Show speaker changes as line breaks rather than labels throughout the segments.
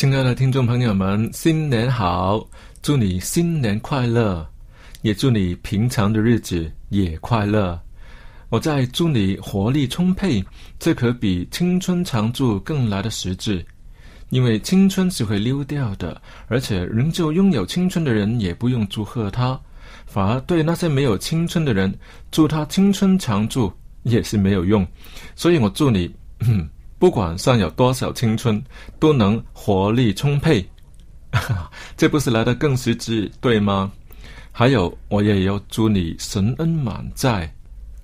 亲爱的听众朋友们，新年好！祝你新年快乐，也祝你平常的日子也快乐。我在祝你活力充沛，这可比青春常驻更来的实质。因为青春是会溜掉的，而且仍旧拥有青春的人也不用祝贺他，反而对那些没有青春的人，祝他青春常驻也是没有用。所以我祝你。不管上有多少青春，都能活力充沛，这不是来的更实际，对吗？还有，我也要祝你神恩满载。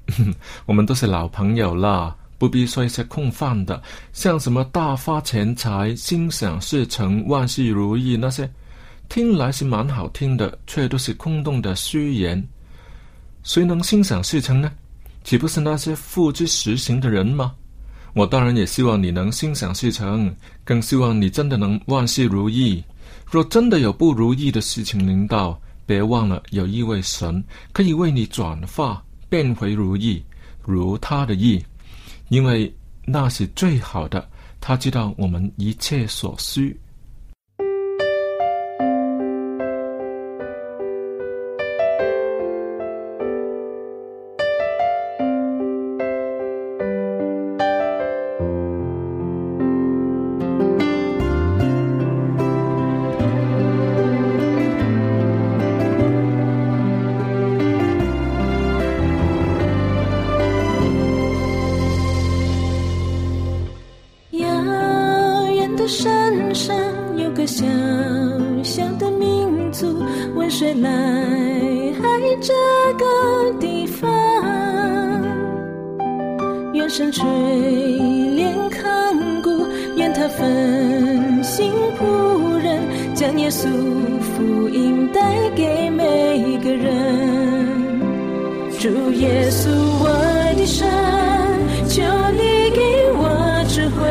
我们都是老朋友啦，不必说一些空泛的，像什么大发钱财、心想事成、万事如意那些，听来是蛮好听的，却都是空洞的虚言。谁能心想事成呢？岂不是那些付之实行的人吗？我当然也希望你能心想事成，更希望你真的能万事如意。若真的有不如意的事情临到，别忘了有一位神可以为你转化，变回如意，如他的意，因为那是最好的。他知道我们一切所需。
上垂帘看顾，愿他分心仆人，将耶稣福音带给每个人。主耶稣，我的神，求你给我智慧，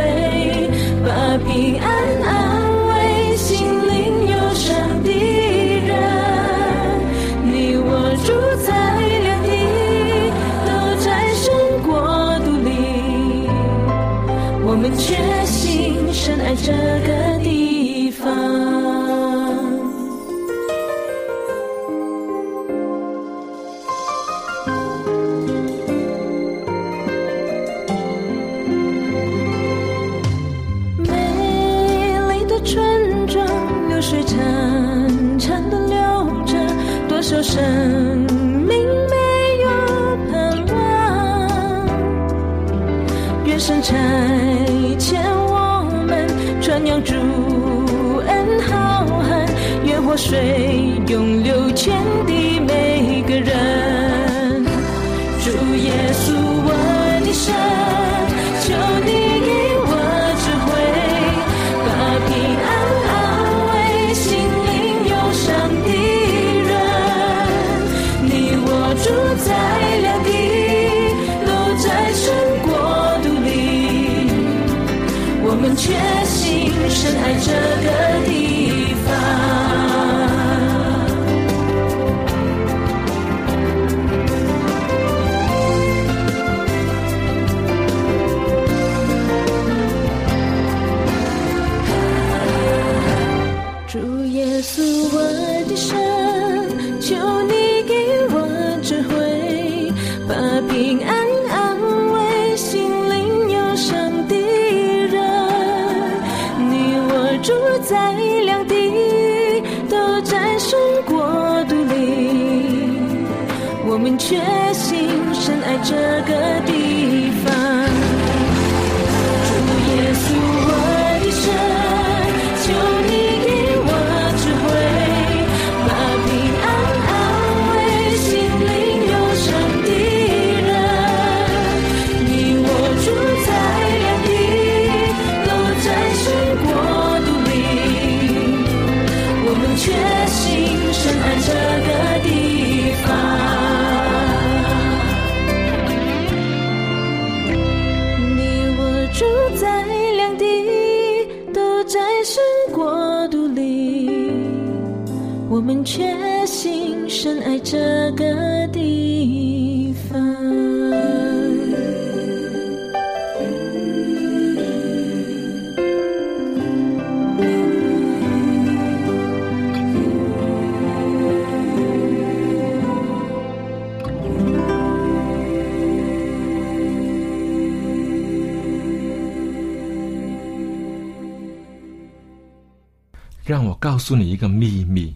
告诉你一个秘密。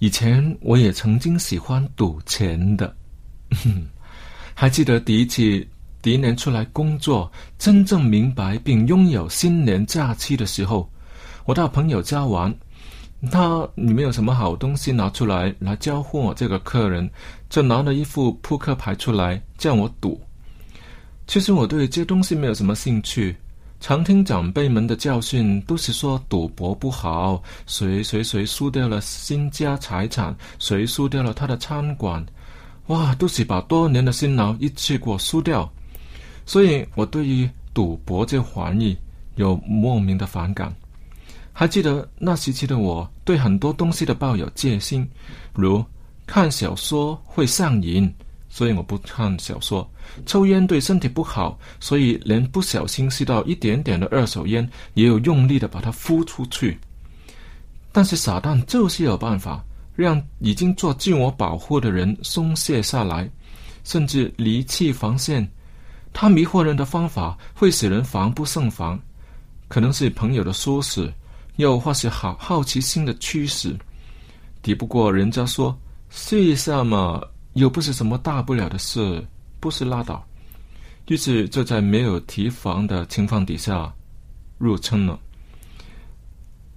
以前我也曾经喜欢赌钱的，还记得第一次第一年出来工作，真正明白并拥有新年假期的时候，我到朋友家玩，他里面有什么好东西拿出来来交换我这个客人，就拿了一副扑克牌出来叫我赌。其实我对这东西没有什么兴趣。常听长辈们的教训，都是说赌博不好，谁谁谁输掉了新家财产，谁输掉了他的餐馆，哇，都是把多年的辛劳一次过输掉。所以我对于赌博这玩意有莫名的反感。还记得那时期的我，对很多东西都抱有戒心，如看小说会上瘾。所以我不看小说，抽烟对身体不好，所以连不小心吸到一点点的二手烟，也有用力的把它呼出去。但是撒旦就是有办法让已经做自我保护的人松懈下来，甚至离弃防线。他迷惑人的方法会使人防不胜防，可能是朋友的唆使，又或是好好奇心的驱使，抵不过人家说试一下嘛。又不是什么大不了的事，不是拉倒。于是就在没有提防的情况底下入坑了。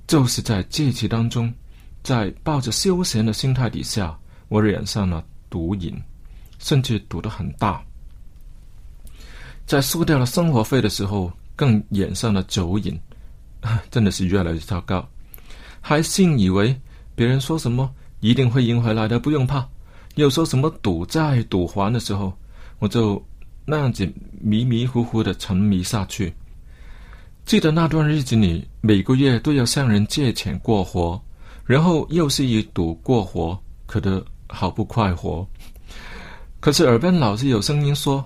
就是在这期当中，在抱着休闲的心态底下，我染上了毒瘾，甚至赌得很大。在输掉了生活费的时候，更染上了酒瘾，真的是越来越糟糕。还信以为别人说什么一定会赢回来的，不用怕。又说什么赌债赌还的时候，我就那样子迷迷糊糊的沉迷下去。记得那段日子里，每个月都要向人借钱过活，然后又是以赌过活，可得好不快活。可是耳边老是有声音说：“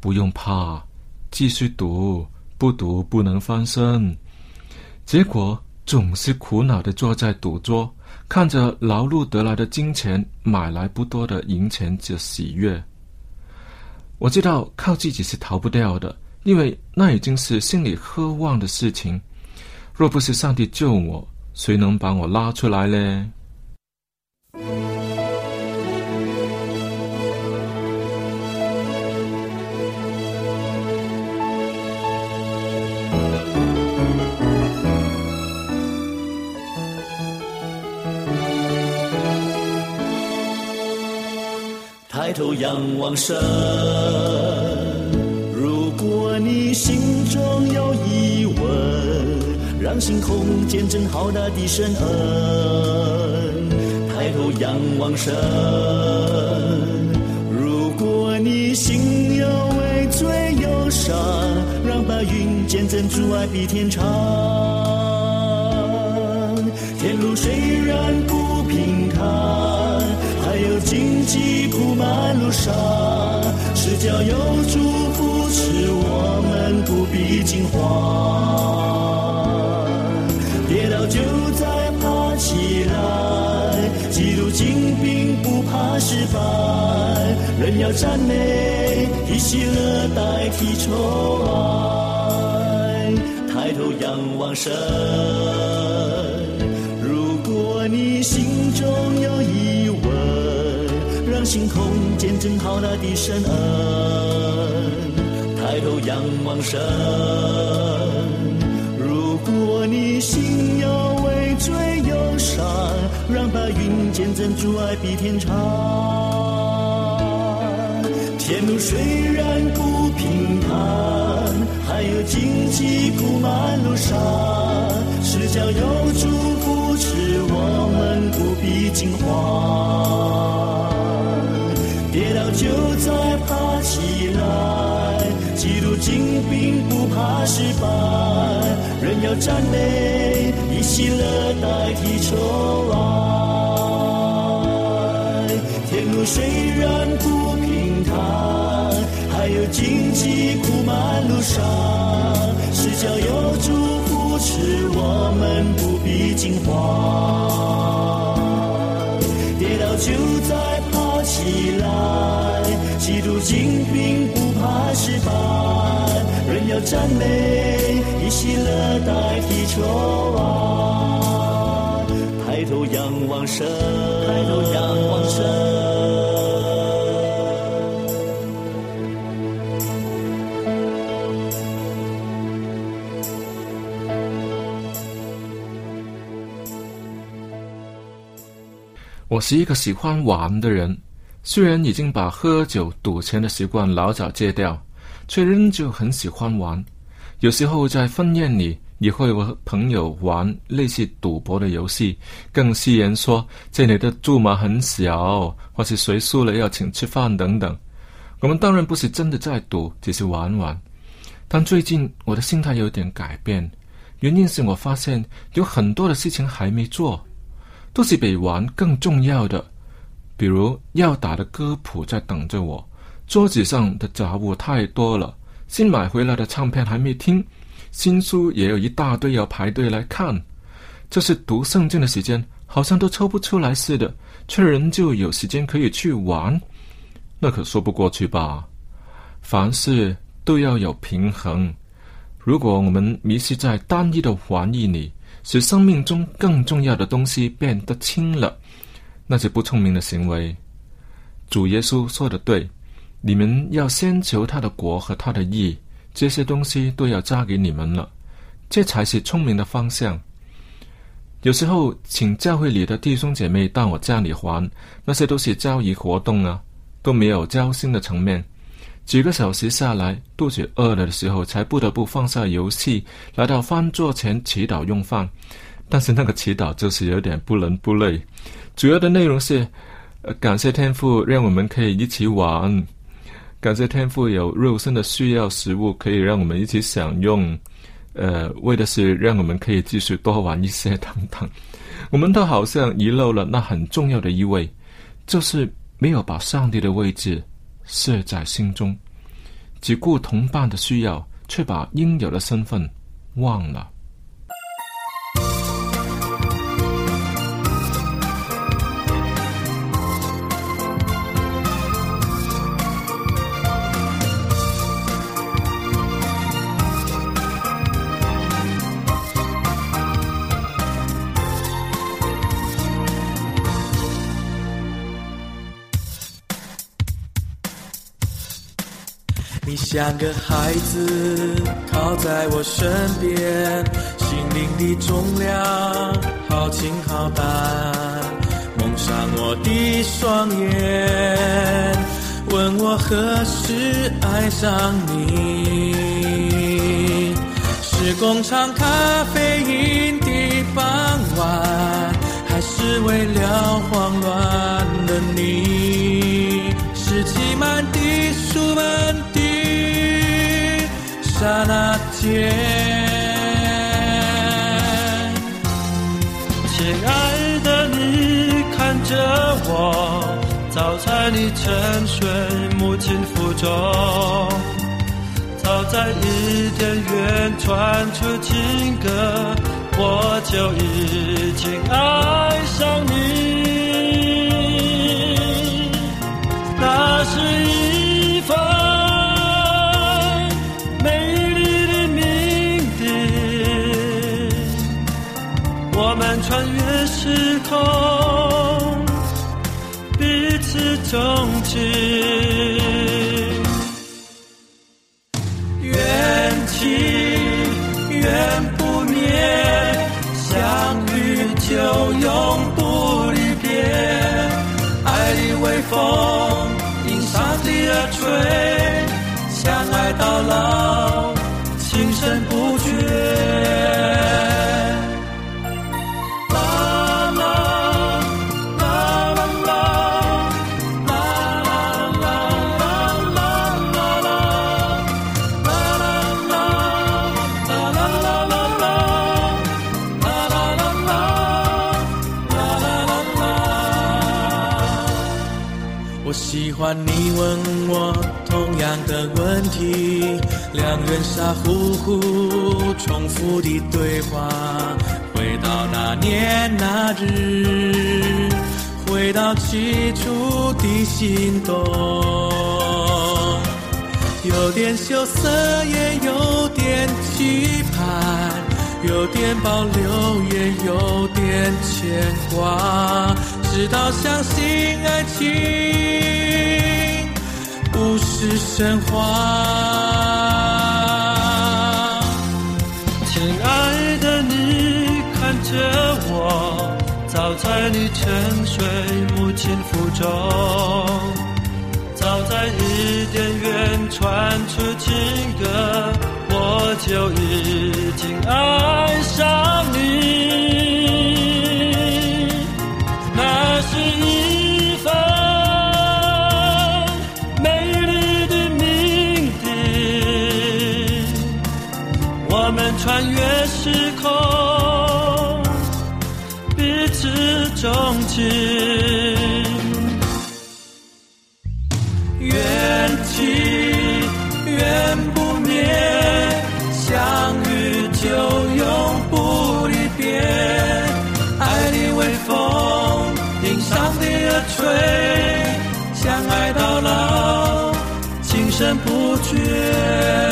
不用怕，继续赌，不赌不能翻身。”结果总是苦恼的坐在赌桌。看着劳碌得来的金钱买来不多的银钱就喜悦，我知道靠自己是逃不掉的，因为那已经是心里渴望的事情。若不是上帝救我，谁能把我拉出来呢？
抬头仰望神，如果你心中有疑问，让星空见证浩大的神恩。抬头仰望神，如果你心有畏罪忧伤，让白云见证主爱比天长。天路虽然不平坦，有荆棘铺满路上，是叫有主扶持我们不必惊慌。跌倒就再爬起来，基督精兵不怕失败，人要赞美，以喜乐代替愁哀，抬头仰望神。星空见证浩大的神恩，抬头仰望神。如果你心有畏罪忧伤，让白云见证主爱比天长。天路虽然不平坦，还有荆棘铺满路上，是叫有主扶持我们不必惊慌。跌倒就再爬起来，基督精兵不怕失败，人要赞美，以喜乐代替愁哀。天路虽然不平坦，还有荆棘铺满路上，是叫有主扶持我们不必惊慌。跌倒就在起来，基督精兵不怕失败，人要赞美，以喜乐代替愁哀。抬头仰望神，抬头仰望神。
我是一个喜欢玩的人，虽然已经把喝酒、赌钱的习惯老早戒掉，却仍旧很喜欢玩。有时候在婚宴里，也会和朋友玩类似赌博的游戏，更戏言说这里的注码很小，或是谁输了要请吃饭等等。我们当然不是真的在赌，只是玩玩。但最近我的心态有点改变，原因是我发现有很多的事情还没做。都是比玩更重要的，比如要打的歌谱在等着我，桌子上的杂物太多了，新买回来的唱片还没听，新书也有一大堆要排队来看。这是读圣经的时间，好像都抽不出来似的，却仍旧有时间可以去玩，那可说不过去吧？凡事都要有平衡，如果我们迷失在单一的玩意里。使生命中更重要的东西变得轻了，那些不聪明的行为。主耶稣说的对，你们要先求他的国和他的义，这些东西都要加给你们了，这才是聪明的方向。有时候请教会里的弟兄姐妹到我家里还，那些都是交易活动啊，都没有交心的层面。几个小时下来，肚子饿了的时候，才不得不放下游戏，来到饭桌前祈祷用饭。但是那个祈祷就是有点不伦不类，主要的内容是，呃，感谢天父让我们可以一起玩，感谢天父有肉身的需要食物可以让我们一起享用，呃，为的是让我们可以继续多玩一些等等。我们都好像遗漏了那很重要的一位，就是没有把上帝的位置。设在心中，只顾同伴的需要，却把应有的身份忘了。
像个孩子靠在我身边，心灵的重量好轻好淡，蒙上我的双眼，问我何时爱上你？是工厂咖啡因的傍晚，还是为了慌乱的你？是挤满的书本。刹那间，亲爱的你看着我，早在你沉睡母亲腹中，早在伊甸园传出情歌，我就已经爱上你。那是穿越时空，彼此钟情，缘起缘不灭，相遇就永不离别，爱的微风。因上帝而吹，相爱到老，情深不绝。问我同样的问题，两人傻乎乎重复的对话，回到那年那日，回到起初的心动，有点羞涩也有点期盼，有点保留也有点牵挂，直到相信爱情。是神话，亲爱的你看着我，早在你沉睡母亲腹中，早在伊甸园传出情歌，我就已经爱上你。时空，彼此钟情，缘起缘不灭，相遇就永不离别。爱的微风，迎上的耳吹，相爱到老，情深不绝。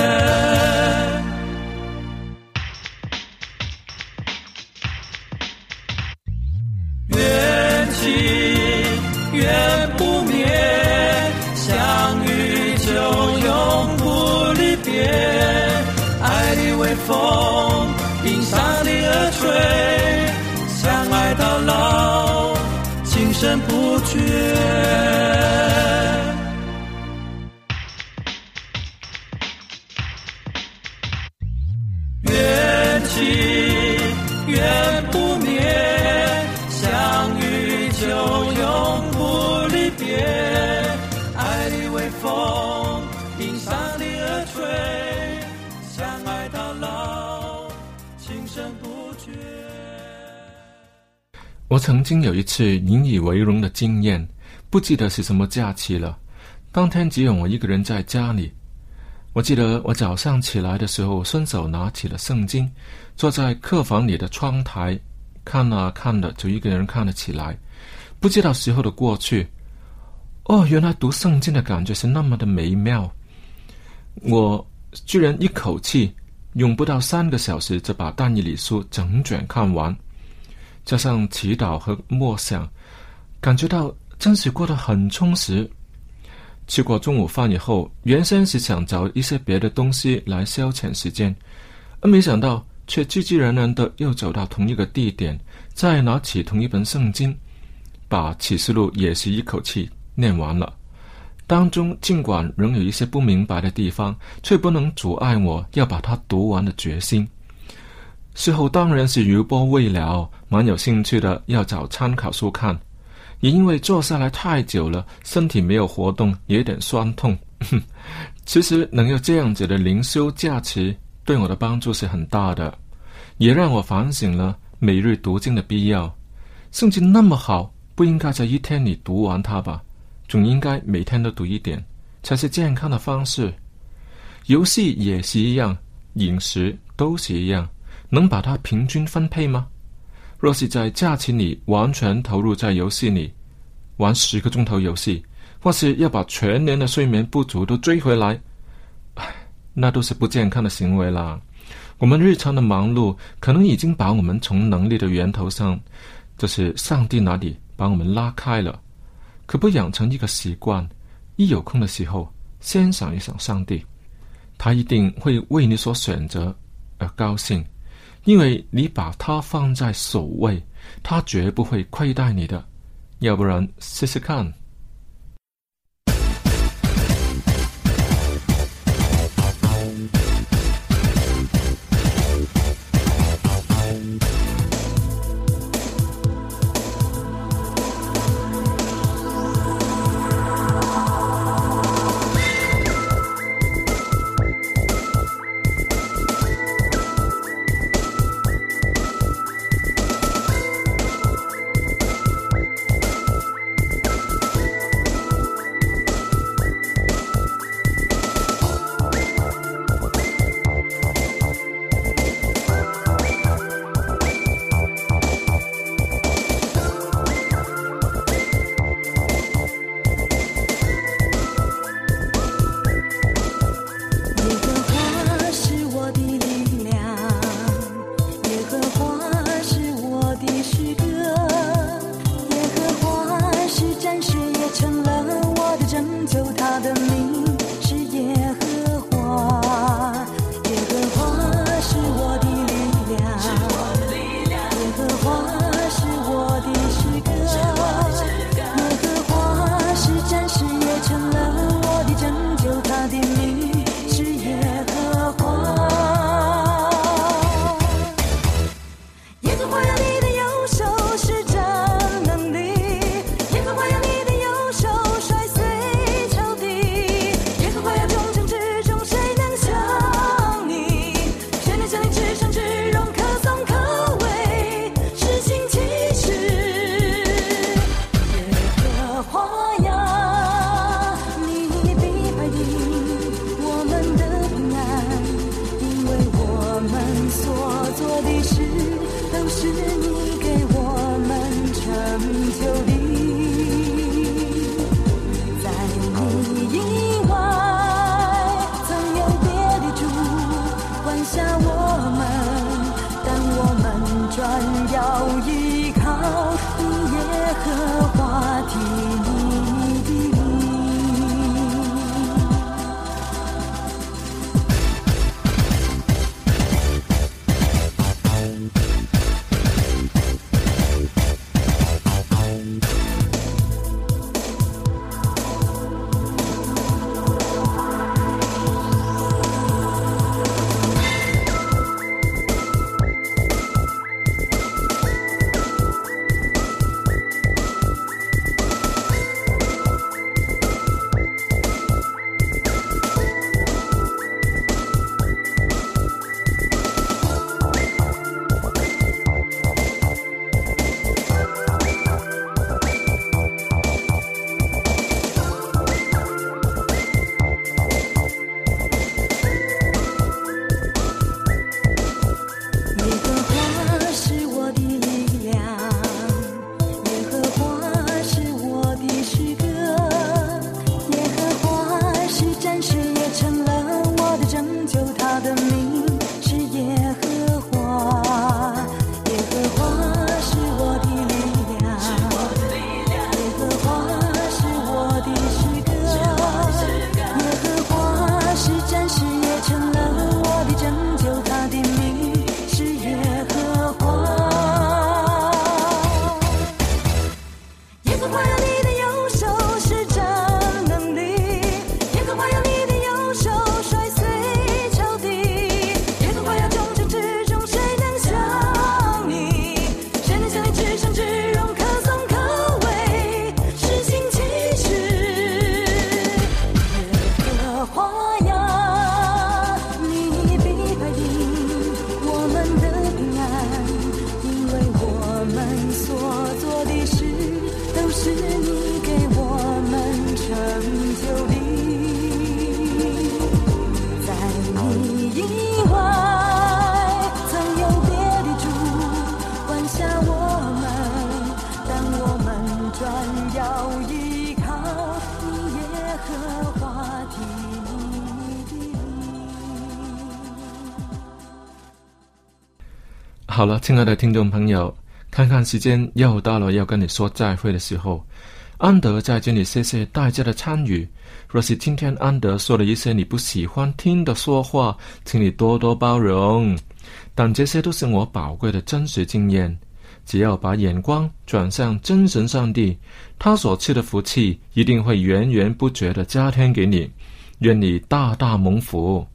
我曾经有一次引以为荣的经验，不记得是什么假期了。当天只有我一个人在家里。我记得我早上起来的时候，顺手拿起了圣经，坐在客房里的窗台，看啊看的，就一个人看了起来。不知道时候的过去，哦，原来读圣经的感觉是那么的美妙。我居然一口气用不到三个小时就把但以理书整卷看完。加上祈祷和默想，感觉到真是过得很充实。吃过中午饭以后，原先是想找一些别的东西来消遣时间，而没想到却自自然然的又走到同一个地点，再拿起同一本圣经，把启示录也是一口气念完了。当中尽管仍有一些不明白的地方，却不能阻碍我要把它读完的决心。事后当然是余波未了，蛮有兴趣的要找参考书看，也因为坐下来太久了，身体没有活动，也有点酸痛。其实能有这样子的灵修假期，
对我的帮助是很大的，也让我反省了每日读经的必要。圣经那么好，不应该在一天里读完它吧？总应该每天都读一点，才是健康的方式。游戏也是一样，饮食都是一样，能把它平均分配吗？若是在假期里完全投入在游戏里，玩十个钟头游戏，或是要把全年的睡眠不足都追回来，唉，那都是不健康的行为啦。我们日常的忙碌，可能已经把我们从能力的源头上，就是上帝那里，把我们拉开了。可不养成一个习惯，一有空的时候，先想一想上帝，他一定会为你所选择而高兴。因为你把他放在首位，他绝不会亏待你的。要不然试试看。
好了，亲爱的听众朋友，看看时间又到了要跟你说再会的时候。安德在这里谢谢大家的参与。若是今天安德说了一些你不喜欢听的说话，请你多多包容。但这些都是我宝贵的真实经验。只要把眼光转向真神上帝，他所赐的福气一定会源源不绝的加添给你。愿你大大蒙福。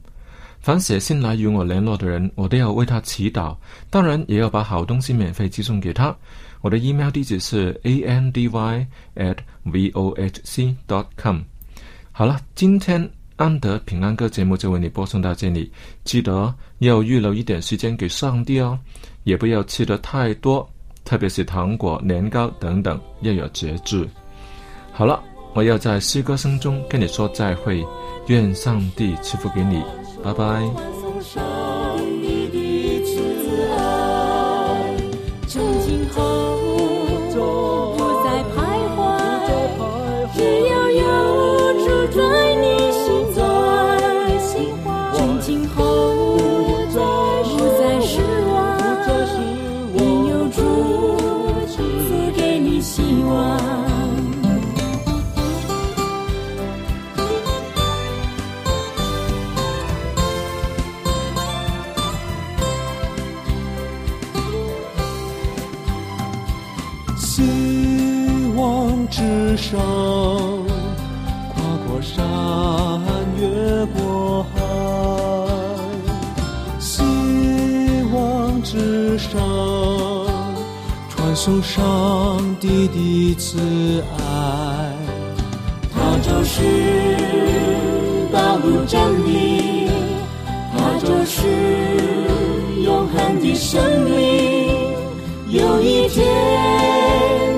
凡写信来与我联络的人，我都要为他祈祷，当然也要把好东西免费寄送给他。我的 email 地址是 a n d y at v o h c dot com。好了，今天安德平安歌节目就为你播送到这里。记得要预留一点时间给上帝哦，也不要吃的太多，特别是糖果、年糕等等，要有节制。好了，我要在诗歌声中跟你说再会，愿上帝赐福给你。拜拜。
上帝的慈爱。
它就是道路真理，它就是永恒的生命。有一天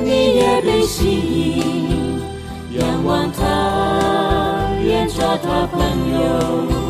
你也被吸引，仰望他，愿做他朋友。